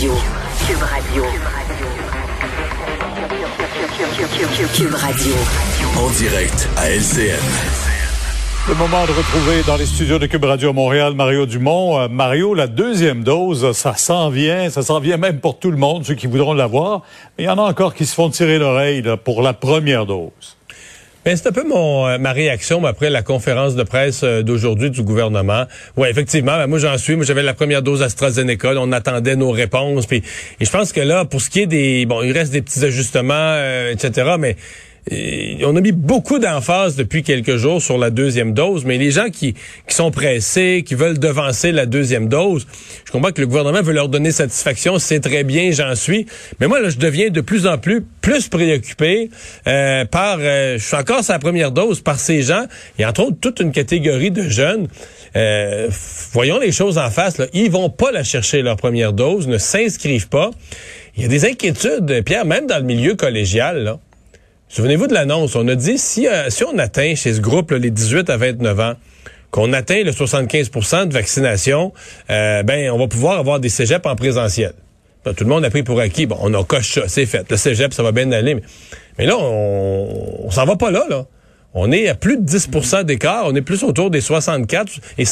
Radio. Cube Radio. Cube Radio. En direct à LCN. Le moment de retrouver dans les studios de Cube Radio Montréal Mario Dumont. Euh, Mario, la deuxième dose, ça s'en vient, ça s'en vient même pour tout le monde, ceux qui voudront l'avoir. Mais il y en a encore qui se font tirer l'oreille pour la première dose. Ben, c'est un peu mon euh, ma réaction après la conférence de presse euh, d'aujourd'hui du gouvernement. Oui, effectivement, ben, moi j'en suis. Moi j'avais la première dose AstraZeneca. On attendait nos réponses. Puis, et je pense que là, pour ce qui est des... Bon, il reste des petits ajustements, euh, etc., mais on a mis beaucoup d'emphase depuis quelques jours sur la deuxième dose, mais les gens qui, sont pressés, qui veulent devancer la deuxième dose, je comprends que le gouvernement veut leur donner satisfaction, c'est très bien, j'en suis. Mais moi, là, je deviens de plus en plus plus préoccupé euh, par, euh, je suis encore sa première dose, par ces gens, et entre autres toute une catégorie de jeunes. Euh, voyons les choses en face, là. ils vont pas la chercher leur première dose, ne s'inscrivent pas. Il y a des inquiétudes, Pierre, même dans le milieu collégial, là. Souvenez-vous de l'annonce. On a dit si, euh, si on atteint chez ce groupe les 18 à 29 ans, qu'on atteint le 75% de vaccination, euh, ben on va pouvoir avoir des cégeps en présentiel. tout le monde a pris pour acquis. Bon, on a coché ça, c'est fait. Le cégep, ça va bien aller. Mais, là, on, s'en va pas là, là. On est à plus de 10% d'écart. On est plus autour des 64. Et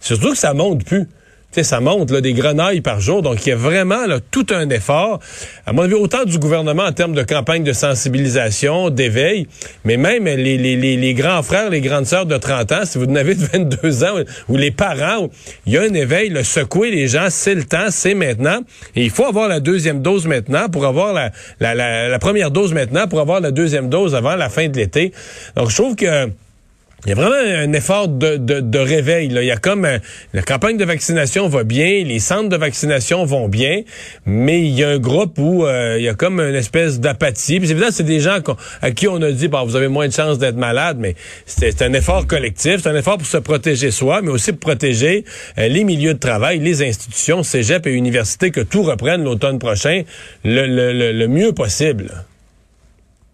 surtout que ça monte plus sais, ça monte là, des grenailles par jour. Donc, il y a vraiment là, tout un effort. À mon avis, autant du gouvernement en termes de campagne de sensibilisation, d'éveil, mais même les, les, les, grands frères, les grandes sœurs de 30 ans, si vous en avez de 22 ans, ou les parents, il y a un éveil, le secouer les gens, c'est le temps, c'est maintenant. Et il faut avoir la deuxième dose maintenant pour avoir la, la, la première dose maintenant pour avoir la deuxième dose avant la fin de l'été. Donc, je trouve que il y a vraiment un effort de, de, de réveil. Là. Il y a comme euh, la campagne de vaccination va bien, les centres de vaccination vont bien, mais il y a un groupe où euh, il y a comme une espèce d'apathie. Puis évidemment, c'est des gens à qui on a dit bon, vous avez moins de chances d'être malade, mais c'est un effort collectif, c'est un effort pour se protéger soi, mais aussi pour protéger euh, les milieux de travail, les institutions, cégep et universités, que tout reprenne l'automne prochain le, le, le mieux possible.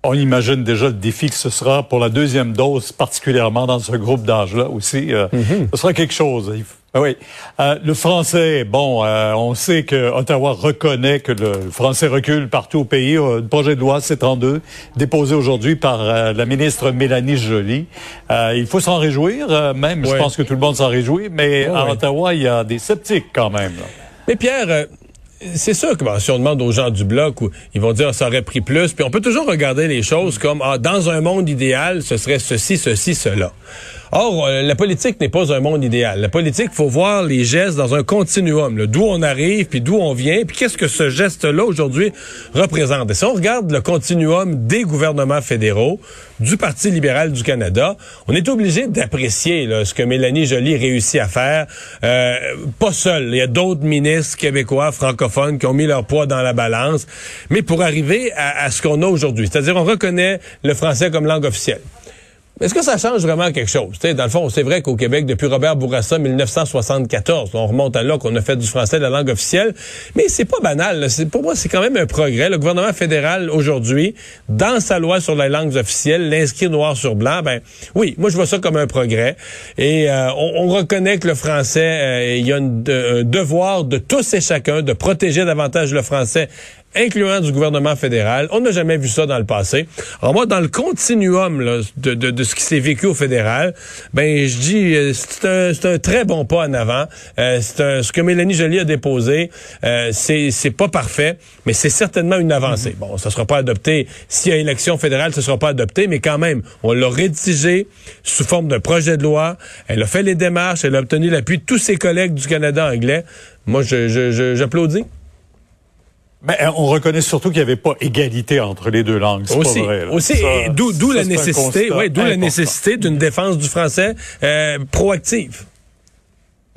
On imagine déjà le défi que ce sera pour la deuxième dose, particulièrement dans ce groupe d'âge-là aussi. Euh, mhm. Ce sera quelque chose. Ah oui. Euh, le français, bon, euh, on sait que Ottawa reconnaît que le français recule partout au pays. Le projet de loi C-32, déposé aujourd'hui par la ministre Mélanie Joly. il faut s'en réjouir, même, je pense que tout le monde s'en réjouit, mais à Ottawa, il y a des sceptiques quand même. Mais Pierre, c'est sûr que si on demande aux gens du bloc, ils vont dire ça aurait pris plus. Puis on peut toujours regarder les choses comme ah, dans un monde idéal, ce serait ceci, ceci, cela. Or, euh, la politique n'est pas un monde idéal. La politique, faut voir les gestes dans un continuum, d'où on arrive, puis d'où on vient, puis qu'est-ce que ce geste-là aujourd'hui représente. Et si on regarde le continuum des gouvernements fédéraux, du Parti libéral du Canada, on est obligé d'apprécier ce que Mélanie Joly réussit à faire. Euh, pas seul, il y a d'autres ministres québécois, francophones, qui ont mis leur poids dans la balance, mais pour arriver à, à ce qu'on a aujourd'hui. C'est-à-dire, on reconnaît le français comme langue officielle. Est-ce que ça change vraiment quelque chose? dans le fond, c'est vrai qu'au Québec, depuis Robert Bourassa, 1974, on remonte à là qu'on a fait du français la langue officielle, mais c'est pas banal. Pour moi, c'est quand même un progrès. Le gouvernement fédéral, aujourd'hui, dans sa loi sur les langues officielles, l'inscrit noir sur blanc, ben oui, moi je vois ça comme un progrès. Et euh, on, reconnaît que le français, euh, il y a un devoir de tous et chacun de protéger davantage le français incluant du gouvernement fédéral. On n'a jamais vu ça dans le passé. Alors moi, dans le continuum de, de, ce qui s'est vécu au fédéral, ben je dis euh, c'est un, un, très bon pas en avant. Euh, c'est ce que Mélanie Joly a déposé. Euh, c'est pas parfait, mais c'est certainement une avancée. Mm-hmm. Bon, ça sera pas adopté. S'il y a élection fédérale, ce sera pas adopté, mais quand même, on l'a rédigé sous forme de projet de loi. Elle a fait les démarches, elle a obtenu l'appui de tous ses collègues du Canada anglais. Moi, j'applaudis. Je, mais euh, on reconnaît surtout qu'il n'y avait pas égalité entre les deux langues. Aussi, pas vrai, aussi, d'où la nécessité, ouais, d'où la nécessité d'une défense du français euh, proactive.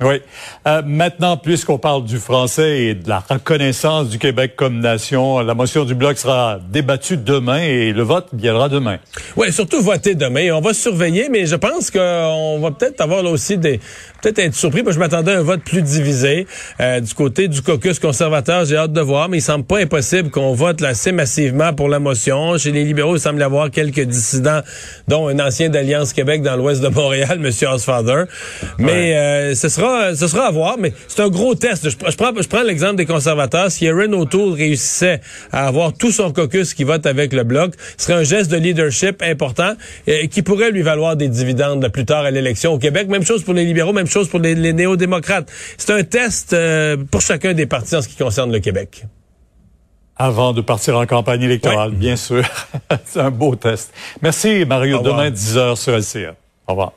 Oui. Euh, maintenant, puisqu'on parle du français et de la reconnaissance du Québec comme nation, la motion du bloc sera débattue demain et le vote viendra demain. Oui, surtout voter demain. On va surveiller, mais je pense qu'on va peut-être avoir là aussi des, peut-être être surpris, parce que je m'attendais à un vote plus divisé. Euh, du côté du caucus conservateur, j'ai hâte de voir, mais il semble pas impossible qu'on vote là, assez massivement pour la motion. Chez les libéraux, il semble y avoir quelques dissidents, dont un ancien d'Alliance Québec dans l'ouest de Montréal, M. Osfather. Mais euh, ce sera sera, ce sera à voir, mais c'est un gros test. Je, je prends, je prends l'exemple des conservateurs. Si Aaron O'Toole réussissait à avoir tout son caucus qui vote avec le bloc, ce serait un geste de leadership important euh, qui pourrait lui valoir des dividendes plus tard à l'élection au Québec. Même chose pour les libéraux, même chose pour les, les néo-démocrates. C'est un test euh, pour chacun des partis en ce qui concerne le Québec avant de partir en campagne électorale, bien sûr. C'est un beau test. Merci, Mario. Demain, 10 heures sur LCA. Au revoir.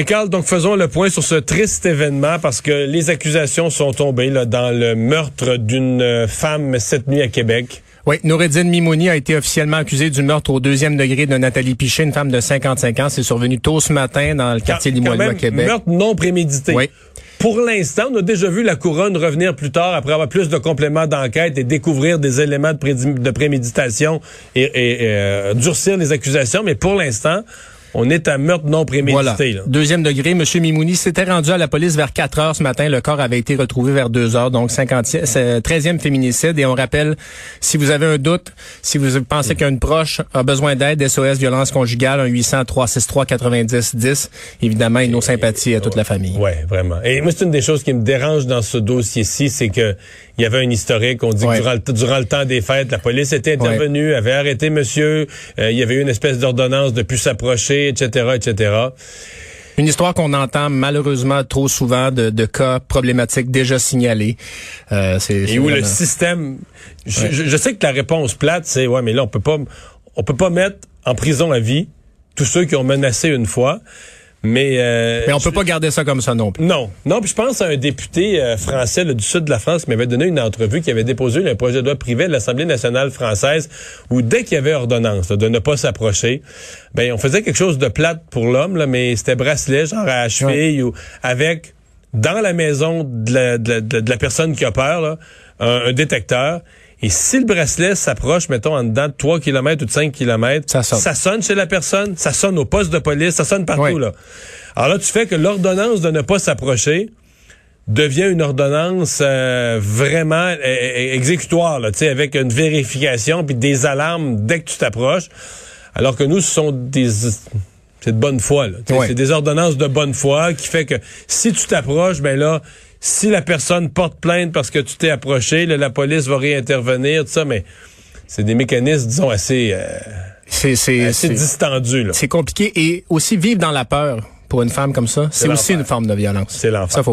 Et Carl, donc faisons le point sur ce triste événement parce que les accusations sont tombées là, dans le meurtre d'une femme cette nuit à Québec. Oui, Noureddine Mimouni a été officiellement accusée du meurtre au deuxième degré de Nathalie Pichet, une femme de 55 ans. C'est survenu tôt ce matin dans le quartier Limoilou à Québec. Meurtre non prémédité. Oui. Pour l'instant, on a déjà vu la couronne revenir plus tard après avoir plus de compléments d'enquête et découvrir des éléments de, préméditation et, et euh, durcir les accusations. Mais pour l'instant, on est à meurtre non prémédité. Là. Deuxième degré, M. Mimouni s'était rendu à la police vers 4 heures ce matin. Le corps avait été retrouvé vers 2 heures, donc 50, 13e féminicide. Et on rappelle, si vous avez un doute, si vous pensez qu'un proche a besoin d'aide, SOS violence conjugale, un 800 363 90 10. Évidemment, et nos sympathies à toute la famille. Ouais, vraiment. Et moi, c'est une des choses qui me dérange dans ce dossier-ci, c'est que il y avait un historique. On dit que durant le, durant le, temps des fêtes, la police était intervenue, avait arrêté monsieur. Euh, il y avait eu une espèce d'ordonnance de plus s'approcher, etc., etc. Une histoire qu'on entend malheureusement trop souvent de, de cas problématiques déjà signalés. Euh, Et où le système, je, je, sais que la réponse plate, c'est ouais, mais là on peut pas, on peut pas mettre en prison à vie tous ceux qui ont menacé une fois. Mais, euh, mais on peut pas garder ça comme ça non plus. Non, non. Puis je pense à un député euh, français du sud de la France qui m'avait donné une entrevue qui avait déposé un projet de loi privé de l'Assemblée nationale française où dès qu'il y avait ordonnance de ne pas s'approcher, ben on faisait quelque chose de plate pour l'homme mais c'était bracelet genre à cheville ou avec dans la maison de la, de la, personne qui a peur là, un détecteur et si le bracelet s'approche, mettons, en dedans de 3 km ou de 5 km, ça sonne. ça sonne chez la personne, ça sonne au poste de police, ça sonne partout. Là. Alors là, tu fais que l'ordonnance de ne pas s'approcher devient une ordonnance euh, vraiment euh, euh, exécutoire, là, avec une vérification puis des alarmes dès que tu t'approches. Alors que nous, ce sont des... C'est de bonne foi. C'est des ordonnances de bonne foi qui fait que si tu t'approches, ben là, si la personne porte plainte parce que tu t'es approché, la police va réintervenir, tout ça, mais c'est des mécanismes, disons, assez, euh, c'est, assez distendus. C'est compliqué. Et aussi vivre dans la peur pour une femme comme ça, c'est aussi une forme de violence. C'est l'enfer.